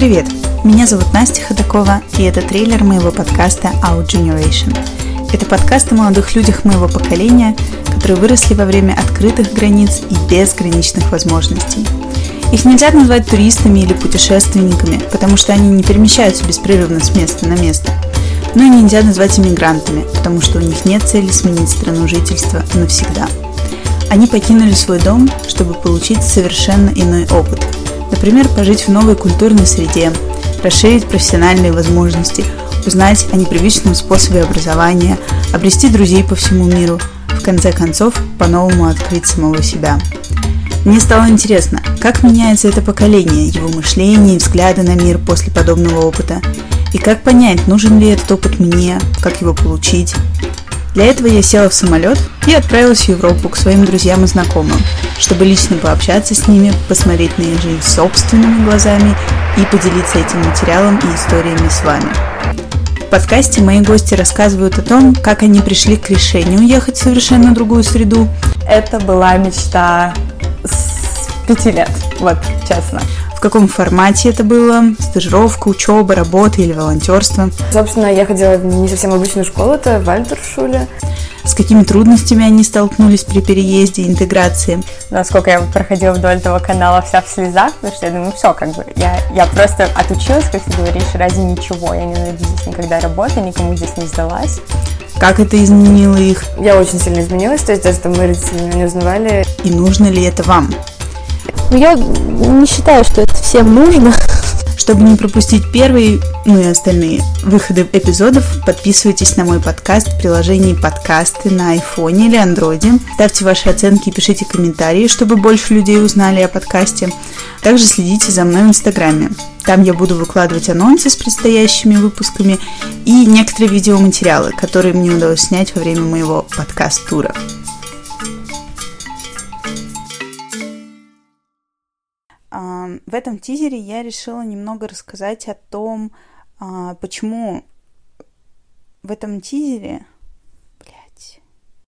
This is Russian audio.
Привет! Меня зовут Настя Ходакова, и это трейлер моего подкаста Out Generation. Это подкаст о молодых людях моего поколения, которые выросли во время открытых границ и безграничных возможностей. Их нельзя назвать туристами или путешественниками, потому что они не перемещаются беспрерывно с места на место. Но и нельзя назвать иммигрантами, потому что у них нет цели сменить страну жительства навсегда. Они покинули свой дом, чтобы получить совершенно иной опыт. Например, пожить в новой культурной среде, расширить профессиональные возможности, узнать о непривычном способе образования, обрести друзей по всему миру, в конце концов, по-новому открыть самого себя. Мне стало интересно, как меняется это поколение, его мышление и взгляды на мир после подобного опыта, и как понять, нужен ли этот опыт мне, как его получить. Для этого я села в самолет и отправилась в Европу к своим друзьям и знакомым, чтобы лично пообщаться с ними, посмотреть на их жизнь собственными глазами и поделиться этим материалом и историями с вами. В подкасте мои гости рассказывают о том, как они пришли к решению уехать в совершенно другую среду. Это была мечта с пяти лет, вот честно. В каком формате это было? Стажировка, учеба, работа или волонтерство? Собственно, я ходила в не совсем обычную школу, это Вальдершуле. С какими трудностями они столкнулись при переезде и интеграции? Насколько я проходила вдоль этого канала вся в слезах, потому что я думаю, все, как бы, я, я просто отучилась, как ты говоришь, ради ничего. Я не найду здесь никогда работы, никому здесь не сдалась. Как это изменило их? Я очень сильно изменилась, то есть даже там мы родители меня не узнавали. И нужно ли это вам? Но я не считаю, что это всем нужно. Чтобы не пропустить первый, ну и остальные выходы эпизодов, подписывайтесь на мой подкаст в приложении подкасты на айфоне или андроиде. Ставьте ваши оценки и пишите комментарии, чтобы больше людей узнали о подкасте. Также следите за мной в инстаграме. Там я буду выкладывать анонсы с предстоящими выпусками и некоторые видеоматериалы, которые мне удалось снять во время моего подкаст-тура. В этом тизере я решила немного рассказать о том, а, почему в этом тизере